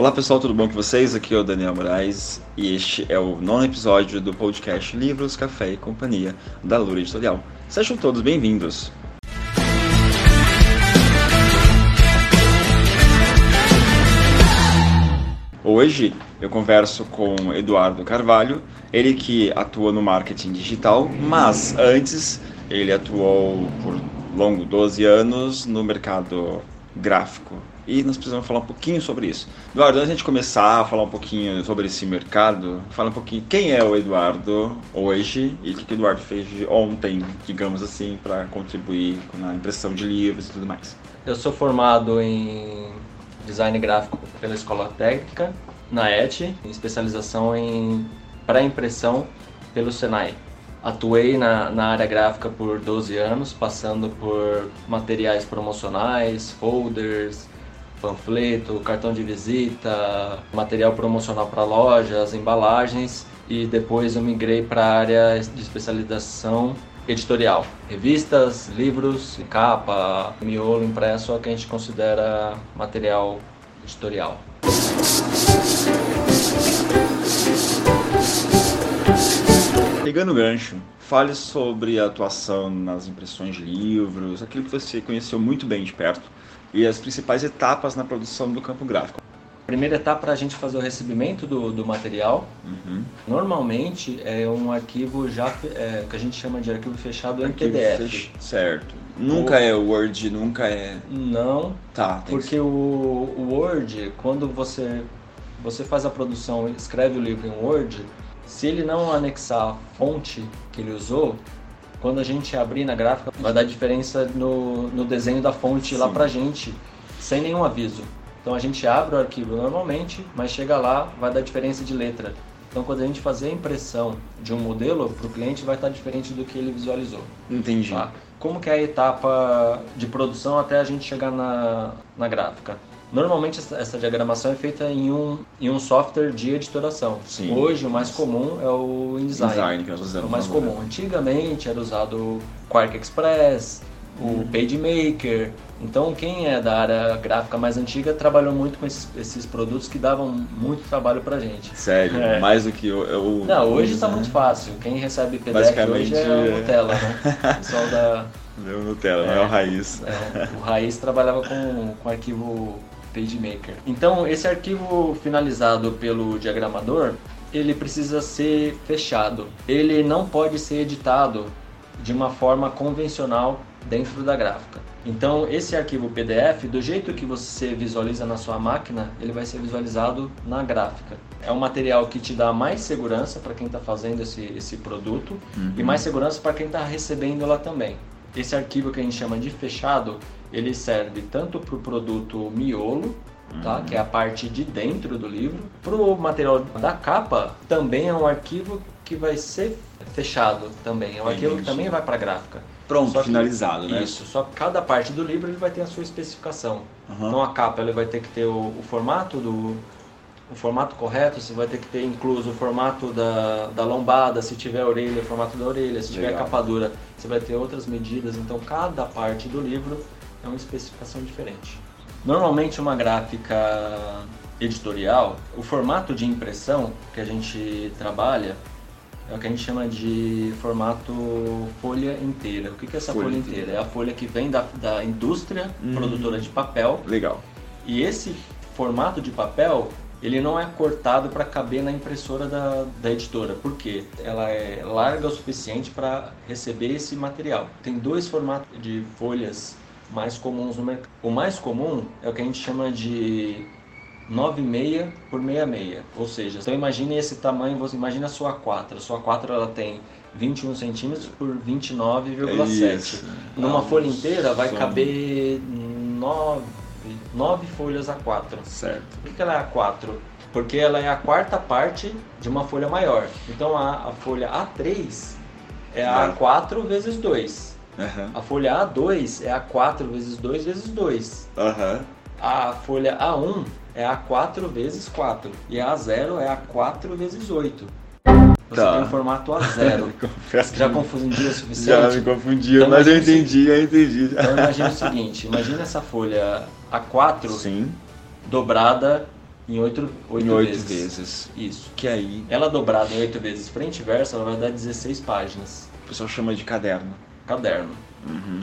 Olá pessoal, tudo bom com vocês? Aqui é o Daniel Moraes e este é o nono episódio do podcast Livros, Café e Companhia da Lura Editorial. Sejam todos bem-vindos. Hoje eu converso com Eduardo Carvalho, ele que atua no marketing digital, mas antes ele atuou por longo 12 anos no mercado gráfico. E nós precisamos falar um pouquinho sobre isso. Eduardo, antes de a gente começar a falar um pouquinho sobre esse mercado, fala um pouquinho quem é o Eduardo hoje e o que o Eduardo fez ontem, digamos assim, para contribuir na impressão de livros e tudo mais. Eu sou formado em design gráfico pela Escola Técnica, na ET, em especialização em pré-impressão pelo Senai. Atuei na, na área gráfica por 12 anos, passando por materiais promocionais, folders, panfleto, cartão de visita, material promocional para lojas, embalagens e depois eu migrei para a área de especialização editorial. Revistas, livros, capa, miolo impresso é o que a gente considera material editorial. Pegando o gancho, fale sobre a atuação nas impressões de livros, aquilo que você conheceu muito bem de perto e as principais etapas na produção do campo gráfico. Primeira etapa para a gente fazer o recebimento do, do material. Uhum. Normalmente é um arquivo já é, que a gente chama de arquivo fechado Arquivo em PDF. fech- Certo. Nunca é Word, nunca é. Não, Tá, porque o, o Word, quando você você faz a produção, escreve o livro em Word, se ele não anexar a fonte que ele usou, quando a gente abrir na gráfica, vai dar diferença no, no desenho da fonte lá Sim. pra gente, sem nenhum aviso. Então a gente abre o arquivo normalmente, mas chega lá, vai dar diferença de letra. Então quando a gente fazer a impressão de um modelo, para o cliente vai estar diferente do que ele visualizou. Entendi. Tá? Como que é a etapa de produção até a gente chegar na, na gráfica? Normalmente essa, diagramação é feita em um, em um software de editoração. Sim. Hoje o mais comum é o InDesign. Design que nós É usamos. o mais comum. Antigamente era usado o Quark Express, Uhum. o PageMaker. Então quem é da área gráfica mais antiga trabalhou muito com esses, esses produtos que davam muito trabalho pra gente. Sério, É. mais do que o. o Não, hoje está design. muito fácil. Quem recebe PDF Basicamente, hoje é o é. Nutella, né? O pessoal da, Meu Nutella, não é É. o raiz. É, o Raiz trabalhava com, com arquivo PageMaker. Então, esse arquivo finalizado pelo diagramador, ele precisa ser fechado. Ele não pode ser editado de uma forma convencional dentro da gráfica. Então, esse arquivo PDF, do jeito que você visualiza na sua máquina, ele vai ser visualizado na gráfica. É um material que te dá mais segurança para quem está fazendo esse, esse produto e mais segurança para quem está recebendo lá também. Esse arquivo que a gente chama de fechado, ele serve tanto para o produto miolo, tá? que é a parte de dentro do livro, para o material da capa, também é um arquivo que vai ser fechado também. É um arquivo que também vai para a gráfica. Pronto, que- finalizado, né? Isso, só que cada parte do livro ele vai ter a sua especificação. Aham. Então a capa ele vai ter que ter o, o formato do o formato correto, você vai ter que ter incluso o formato da, da lombada, se tiver orelha, o formato da orelha, se tiver Legal. capa dura, você vai ter outras medidas, então cada parte do livro é uma especificação diferente. Normalmente uma gráfica editorial, o formato de impressão que a gente trabalha é o que a gente chama de formato folha inteira. O que que é essa Folha folha, inteira. inteira? É a folha que vem da, da indústria Hum. produtora de papel Legal. e esse formato de papel ele não é cortado para caber na impressora da, da editora. Por quê? Ela é larga o suficiente para receber esse material. Tem dois formatos de folhas mais comuns no mercado. O mais comum é o que a gente chama de 9,6 por 66. Ou seja, então imagine esse tamanho, você imagina a sua 4. A sua 4 ela tem 21 centímetros por 29,7. Isso. Numa Ah, folha inteira vai caber 9, 9 folhas A4. Certo. Por que ela é A4? Porque ela é a quarta parte de uma folha maior. Então a, a folha A3 é a Vai. A4 vezes 2. Aham. A folha A2 é a 4 vezes 2 vezes 2. Aham. A folha A1 é a 4 vezes 4. E a A0 é a 4 vezes 8. Você Tá. tem o formato A0. Confesso que Já confundiu o já suficiente? me confundia, Então, mas eu entendi, eu entendi. Então imagina o seguinte, imagina essa folha A4 Sim. dobrada em oito, oito, em oito vezes. vezes. Isso. Que aí Ela dobrada em oito vezes frente e verso, ela vai dar 16 páginas. o pessoal chama de caderno. Caderno. Uhum.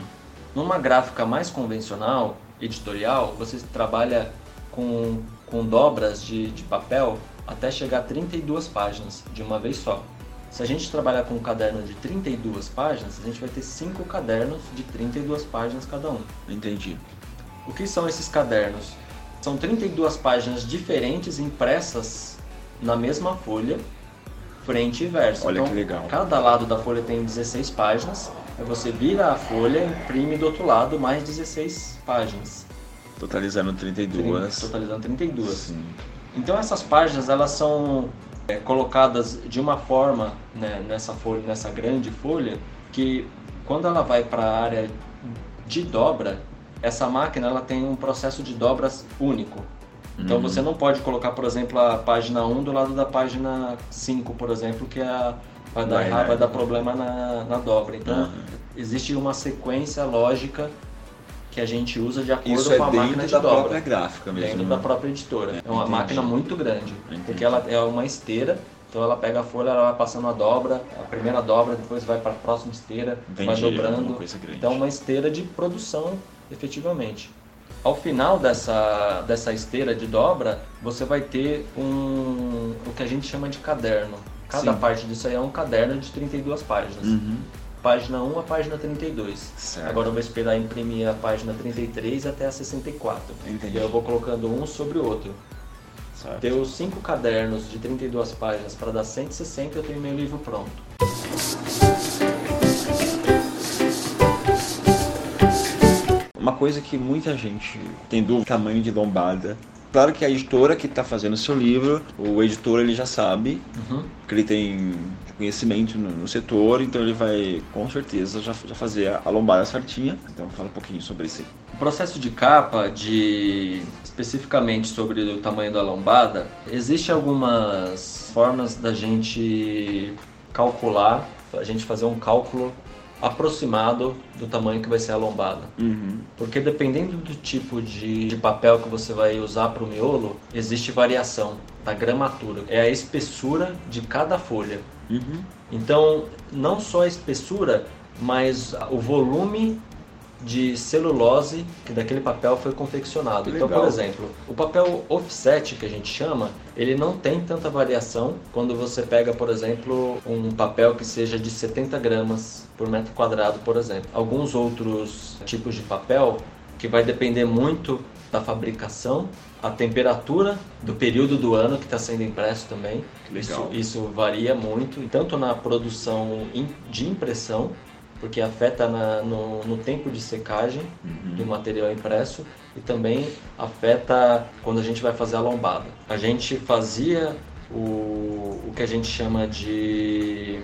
Numa gráfica mais convencional, editorial, você trabalha com, com dobras de, de papel até chegar a 32 páginas de uma vez só. Se a gente trabalhar com um caderno de 32 páginas, a gente vai ter cinco cadernos de 32 páginas cada um. Entendi. O que são esses cadernos? São 32 páginas diferentes impressas na mesma folha, frente e verso. Olha então, que legal. Cada lado da folha tem 16 páginas. Aí você vira a folha e imprime do outro lado mais 16 páginas. Totalizando 32. Totalizando 32. Sim. Então essas páginas elas são é, colocadas de uma forma né, nessa folha, nessa grande folha, que quando ela vai para a área de dobra, essa máquina ela tem um processo de dobras único. Então Uhum. você não pode colocar, por exemplo, a página 1 do lado da página 5, por exemplo, que é a, vai, dar Vai, vai dar problema na, na dobra. Então Uhum. existe uma sequência lógica que a gente usa de acordo Isso com é a máquina dentro de da dobra. própria gráfica mesmo. Dentro né? da própria editora. É uma Entendi. máquina muito grande, Entendi. porque ela é uma esteira, então ela pega a folha, ela vai passando a dobra, a primeira dobra, depois vai para a próxima esteira, vai Entendi, é dobrando. uma coisa grande. Então uma esteira de produção, efetivamente. Ao final dessa, dessa esteira de dobra, você vai ter um o que a gente chama de caderno. Cada Sim. parte disso aí é um caderno de 32 páginas. Uhum. Página 1 a página 32. Certo. Agora eu vou esperar imprimir a página 33 até a 64. Entendi. E eu vou colocando um sobre o outro. Certo. Deu cinco cadernos de 32 páginas para dar 160, eu tenho meu livro pronto. Coisa que muita gente tem dúvida, tamanho de lombada. Claro que a editora que está fazendo o seu livro, o editor ele já sabe, Uhum. porque ele tem conhecimento no, no setor, então ele vai com certeza já, já fazer a, a lombada certinha. Então fala um pouquinho sobre isso aí. O processo de capa, de especificamente sobre o tamanho da lombada, existe algumas formas da gente calcular, a gente fazer um cálculo aproximado do tamanho que vai ser a lombada. Uhum. Porque dependendo do tipo de, de papel que você vai usar para o miolo, existe variação da gramatura. É a espessura de cada folha. Uhum. Então, não só a espessura, mas o volume de celulose que daquele papel foi confeccionado. Então, Legal. por exemplo, o papel offset que a gente chama, ele não tem tanta variação quando você pega, por exemplo, um papel que seja de 70 gramas por metro quadrado, por exemplo. Alguns outros tipos de papel que vai depender muito da fabricação, a temperatura do período do ano que está sendo impresso também. Isso, isso varia muito, tanto na produção de impressão, porque afeta na- no, no tempo de secagem do material impresso e também afeta quando a gente vai fazer a lombada. A gente fazia o, o que a gente chama de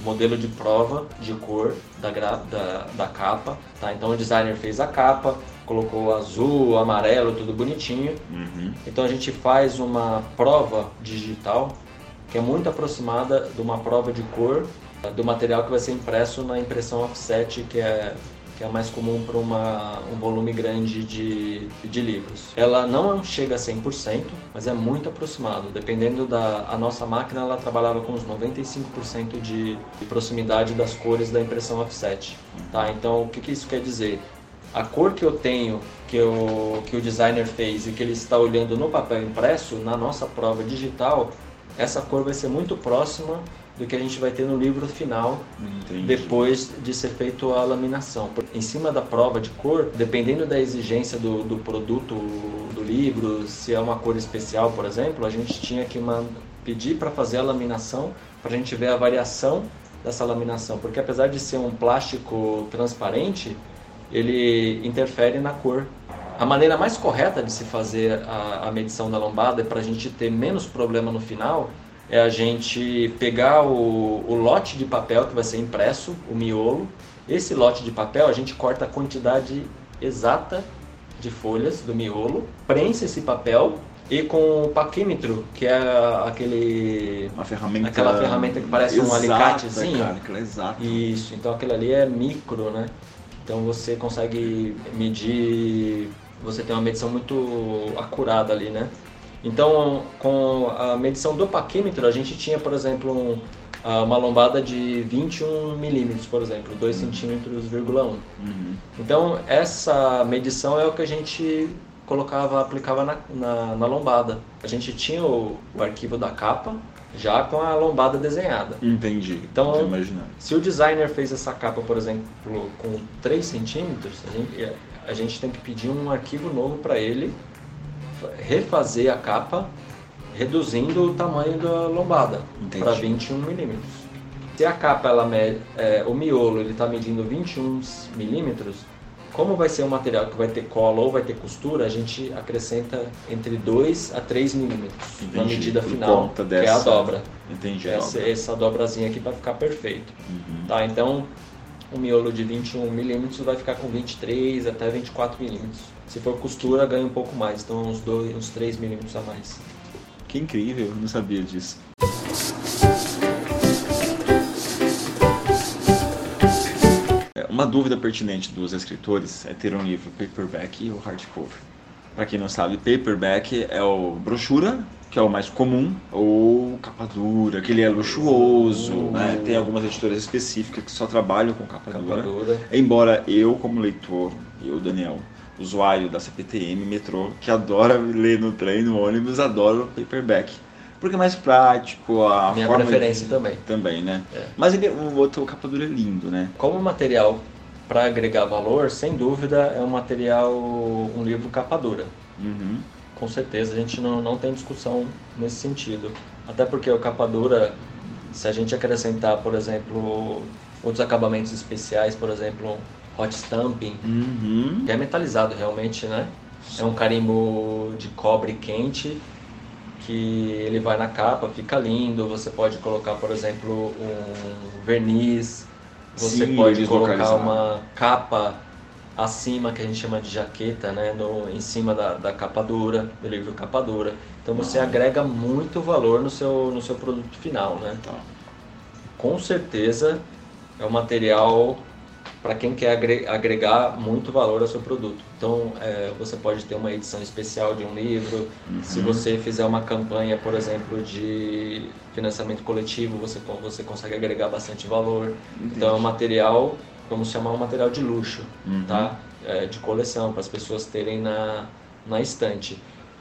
modelo de prova de cor da, da, da capa. Tá? Então o designer fez a capa, colocou azul, amarelo, tudo bonitinho. Uhum. Então a gente faz uma prova digital que é muito aproximada de uma prova de cor do material que vai ser impresso na impressão offset, que é que é mais comum para um volume grande de, de livros. Ela não chega a 100%, mas é muito aproximado. Dependendo da a nossa máquina, ela trabalhava com uns 95% de, de proximidade das cores da impressão offset. Tá? Então, o que, que isso quer dizer? a cor que eu tenho, que, eu, que o designer fez e que ele está olhando no papel impresso, na nossa prova digital, essa cor vai ser muito próxima do que a gente vai ter no livro final Entendi. depois de ser feito a laminação. Em cima da prova de cor, dependendo da exigência do, do produto do livro, se é uma cor especial, por exemplo, a gente tinha que pedir para fazer a laminação para a gente ver a variação dessa laminação, porque apesar de ser um plástico transparente, ele interfere na cor. A maneira mais correta de se fazer a, a medição da lombada para a gente ter menos problema no final é a gente pegar o, o lote de papel que vai ser impresso, o miolo. Esse lote de papel a gente corta a quantidade exata de folhas do miolo, prensa esse papel e com o paquímetro, que é aquele Uma ferramenta. Aquela ferramenta que parece um exata, alicatezinho. Cara, exata. Isso, então aquilo ali é micro, né? Então você consegue medir, você tem uma medição muito acurada ali, né? Então, com a medição do paquímetro, a gente tinha, por exemplo, um, uma lombada de 21 milímetros, por exemplo, 2 uhum. centímetros, vírgula 1. Uhum. Então, essa medição é o que a gente colocava, aplicava na, na, na lombada. A gente tinha o, o, arquivo da capa já com a lombada desenhada. Entendi. Então, se o designer fez essa capa, por exemplo, com 3 centímetros, a gente, a gente tem que pedir um arquivo novo para ele, refazer a capa, reduzindo o tamanho da lombada para 21 milímetros. Se a capa, ela med, é, o miolo, ele está medindo 21 milímetros, como vai ser um material que vai ter cola ou vai ter costura, a gente acrescenta entre 2 a 3 milímetros na medida final, que dessa... é a dobra. Entendi. Essa, essa dobrazinha aqui vai ficar perfeito. Uhum. Tá, então um miolo de 21 milímetros vai ficar com 23 até 24 milímetros. Se for costura, ganha um pouco mais, então uns, dois, uns 3 milímetros a mais. Que incrível, não sabia disso. Uma dúvida pertinente dos escritores é ter um livro paperback ou hardcover. Para quem não sabe, paperback é o brochura, que é o mais comum, ou capa dura, que ele é luxuoso, uhum. né? Tem algumas editoras específicas que só trabalham com capa, capa dura. dura. Embora eu, como leitor, eu, Daniel, usuário da CPTM, metrô, que adora ler no trem, no ônibus, adoro paperback. Porque é mais prático, a Minha preferência de... também. Também, né? É. Mas ele, o outro capa dura é lindo, né? Como material para agregar valor, sem dúvida, é um material, um livro capa dura. Uhum. Com certeza, a gente não, não tem discussão nesse sentido. Até porque o capa dura, se a gente acrescentar, por exemplo, outros acabamentos especiais, por exemplo, hot stamping, uhum. que é metalizado realmente, né? É um carimbo de cobre quente que ele vai na capa, fica lindo. Você pode colocar, por exemplo, um verniz. Você Sim, pode colocar uma capa acima, que a gente chama de jaqueta, né? No, em cima da, da capa dura, do livro capa dura. Então você ah. agrega muito valor no seu, no seu produto final, né? Tá. Com certeza é um material para quem quer agregar muito valor ao seu produto. Então, é, você pode ter uma edição especial de um livro. Uhum. Se você fizer uma campanha, por exemplo, de financiamento coletivo, você, você consegue agregar bastante valor. Entendi. Então, é um material, vamos chamar um material de luxo, uhum. tá? É, de coleção, para as pessoas terem na, na estante.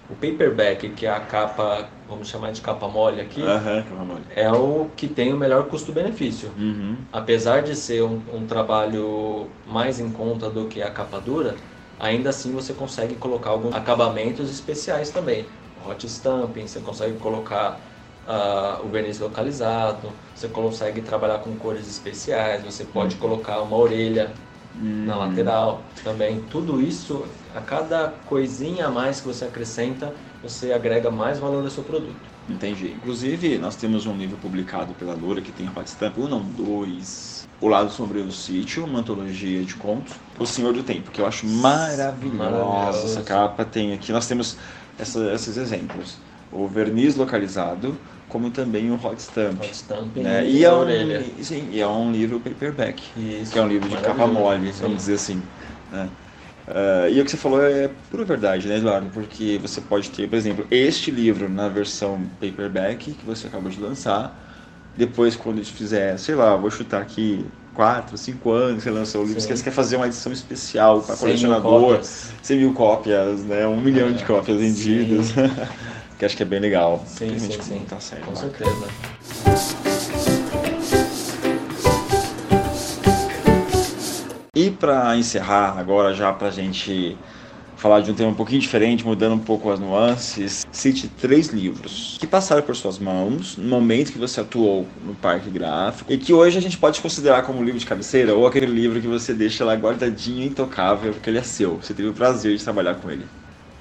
O paperback, que é a capa, vamos chamar de capa mole aqui, uhum, é o que tem o melhor custo-benefício. Uhum. Apesar de ser um, um, trabalho mais em conta do que a capa dura, ainda assim você consegue colocar alguns acabamentos especiais também. Hot stamping, você consegue colocar uh, o verniz localizado, você consegue trabalhar com cores especiais, você pode uhum. colocar uma orelha hum. na lateral também. Tudo isso, a cada coisinha a mais que você acrescenta, você agrega mais valor ao seu produto. Entendi. Inclusive, nós temos um livro publicado pela Lura que tem hot stamp, um não, dois. O Lado Sombrio do Sítio, uma antologia de contos. O Senhor do Tempo, que eu acho maravilhosa. Essa capa tem aqui, nós temos essa, esses exemplos. O verniz localizado, como também o Hot Stamp. Hot Stamp né? e, é um, sim, e é um livro paperback, Isso, que é um livro de capa mole, vamos dizer assim. Né? Uh, e o que você falou é pura verdade, né, Eduardo? Porque você pode ter, por exemplo, este livro na versão paperback que você acabou de lançar. Depois, quando a gente fizer, sei lá, vou chutar aqui 4, 5 anos você lançou o livro, Sim. você quer fazer uma edição especial para colecionador, 100 mil cópias, né? um milhão é. de cópias vendidas. que acho que é bem legal. Sim, sim, sim. Tá certo, Com certeza. E para encerrar agora já para gente falar de um tema um pouquinho diferente, mudando um pouco as nuances, cite três livros que passaram por suas mãos no momento que você atuou no parque gráfico e que hoje a gente pode considerar como livro de cabeceira ou aquele livro que você deixa lá guardadinho, intocável, porque ele é seu. Você teve o prazer de trabalhar com ele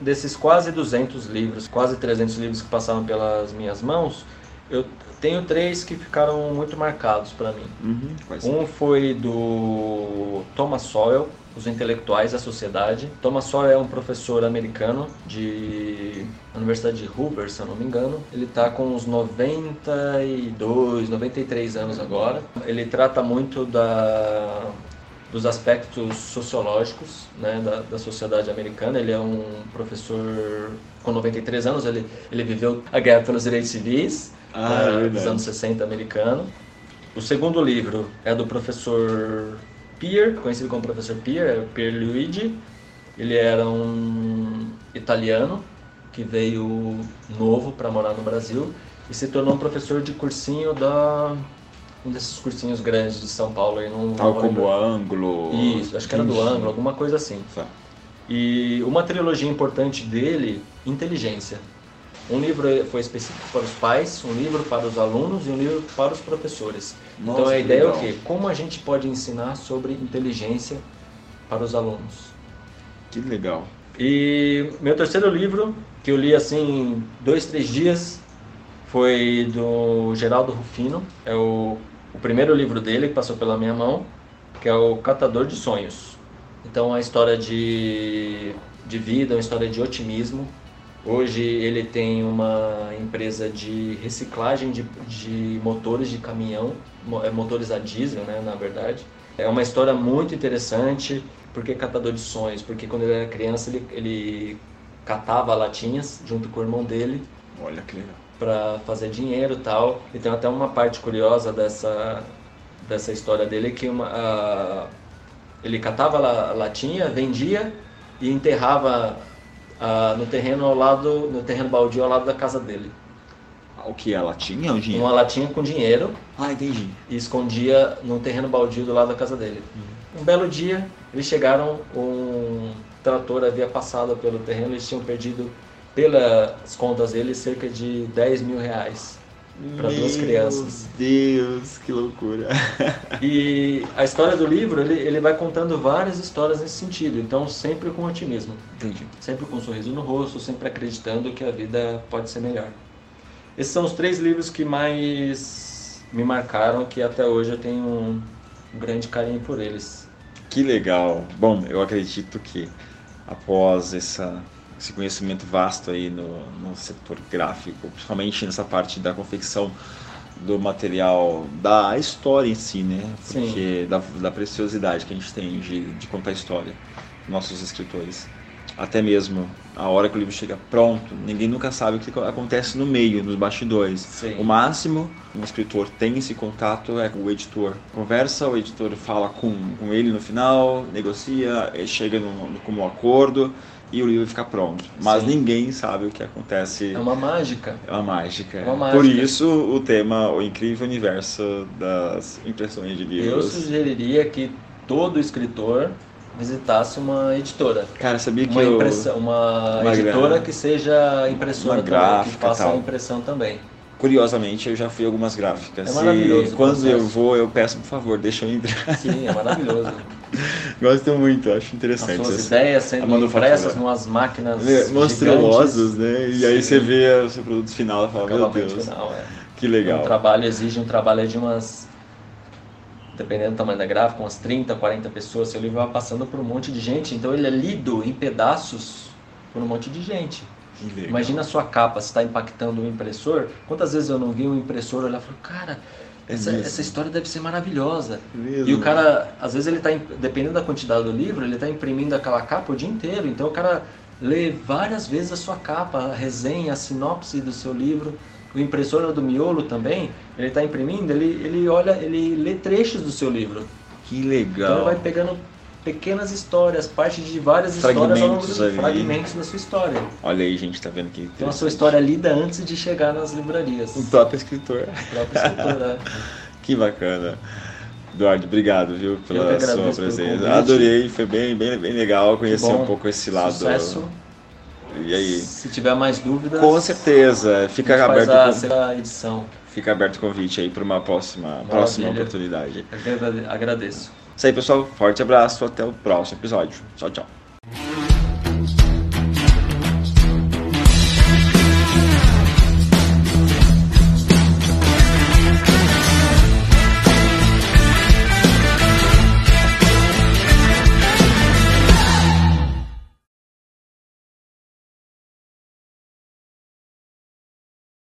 desses quase 200 livros, quase 300 livros que passaram pelas minhas mãos, eu tenho três que ficaram muito marcados para mim. Uhum, um foi do Thomas Sowell, Os Intelectuais da Sociedade. Thomas Sowell é um professor americano de Universidade de Hoover, se eu não me engano. Ele está com uns 92, 93 anos agora. Ele trata muito da dos aspectos sociológicos né, da, da sociedade americana. Ele é um professor com 93 anos, ele, ele viveu a guerra pelos direitos civis Ah, é né, verdade. dos anos 60 americano. O segundo livro é do professor Pier, conhecido como professor Pier, é Pierluigi. Ele era um italiano que veio novo para morar no Brasil e se tornou um professor de cursinho da um desses cursinhos grandes de São Paulo aí não Tal como lembro. ângulo. Isso, acho que era do ângulo, alguma coisa assim. Tá. E uma trilogia importante dele, Inteligência. Um livro foi específico para os pais, um livro para os alunos e um livro para os professores. Nossa, então a ideia é legal. o quê? Como a gente pode ensinar sobre inteligência para os alunos. Que legal. E meu terceiro livro, que eu li assim em dois, três dias, foi do Geraldo Rufino. É o, o primeiro livro dele que passou pela minha mão, que é o Catador de Sonhos. Então, a história de, de vida, uma história de otimismo. Hoje ele tem uma empresa de reciclagem de, de motores de caminhão, é, motores a diesel, né, na verdade. É uma história muito interessante. Por que catador de sonhos? Porque quando ele era criança ele, ele catava latinhas junto com o irmão dele Olha que legal. Para fazer dinheiro e tal. E tem até uma parte curiosa dessa, dessa história dele que uma, a- ele catava a latinha, vendia e enterrava ah, no terreno ao lado, no terreno baldio ao lado da casa dele. O que ela tinha? O dinheiro? Uma latinha com dinheiro Ah, entendi. e escondia no terreno baldio do lado da casa dele. Um belo dia, eles chegaram, um trator havia passado pelo terreno, eles tinham perdido, pelas contas deles, cerca de 10 mil reais para duas Meu crianças. Deus, que loucura. E a história do livro, ele, ele vai contando várias histórias nesse sentido, então sempre com otimismo, Entendi. sempre com um sorriso no rosto, sempre acreditando que a vida pode ser melhor. Esses são os três livros que mais me marcaram, que até hoje eu tenho um, um grande carinho por eles. Que legal. Bom, eu acredito que após essa, esse conhecimento vasto aí no, no setor gráfico, principalmente nessa parte da confecção do material, da história em si, né? Sim. Porque da, da preciosidade que a gente tem de, de contar história, nossos escritores. Até mesmo a hora que o livro chega pronto, ninguém nunca sabe o que acontece no meio, nos bastidores. Sim. O máximo um escritor tem esse contato é com o editor. Conversa, o editor fala com, com ele no final, negocia, ele chega num, num- como um acordo e o livro fica pronto. Mas Sim. ninguém sabe o que acontece. É uma mágica. É uma mágica. É uma Por mágica. isso o tema, o incrível universo das impressões de Eu livros. sugeriria que todo escritor visitasse uma editora. Cara, sabia que Uma, eu... impressão, uma, uma editora gra- que seja impressora uma também, que gráfica, faça tal. a impressão também. Curiosamente, eu já fui algumas gráficas. É maravilhoso e quando eu vou, eu peço, por favor, deixa eu entrar. Sim, é maravilhoso. Gosto muito, acho As interessante. suas essa- ideias sendo impressas em umas máquinas Vê, monstruosos, gigantes. né? E aí Sim. você vê o seu produto final e fala, meu Acabamento Deus, final, é. que Um legal. trabalho exige um trabalho de umas, dependendo do tamanho da gráfica, umas 30, 40 pessoas. Seu livro vai passando por um monte de gente, então ele é lido em pedaços por um monte de gente. Que legal. Imagina a sua capa, se está impactando o impressor. Quantas vezes eu não vi um impressor olhar e falar, cara, É essa, mesmo. essa história deve ser maravilhosa. Mesmo. E o cara, às vezes ele está, dependendo da quantidade do livro, ele está imprimindo aquela capa o dia inteiro. Então o cara lê várias vezes a sua capa, a resenha, a sinopse do seu livro. O impressor é do miolo também, ele está imprimindo, ele, ele olha, ele lê trechos do seu livro. Que Então ele legal. vai pegando pequenas histórias, parte de várias histórias ao longo Fragmentos da sua história. Olha aí, gente, tá vendo que Então a sua história é lida antes de chegar nas livrarias. O próprio escritor. O próprio escritor, é. Que bacana. Eduardo, obrigado, viu, pela sua presença. Adorei, foi bem, bem, bem legal conhecer um pouco esse lado. Sucesso. E aí? Se tiver mais dúvidas, Com certeza, a fica faz aberto, a o- segunda edição. fica aberto o convite aí para uma próxima, próxima oportunidade. Agrade- Agradeço. Isso aí, pessoal. Forte abraço. Até o próximo episódio. Tchau, tchau.